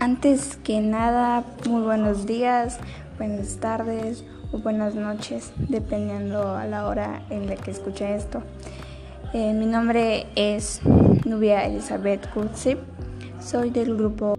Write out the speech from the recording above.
Antes que nada, muy buenos días, buenas tardes o buenas noches, dependiendo a la hora en la que escuche esto. Eh, mi nombre es Nubia Elizabeth Kurzip, soy del grupo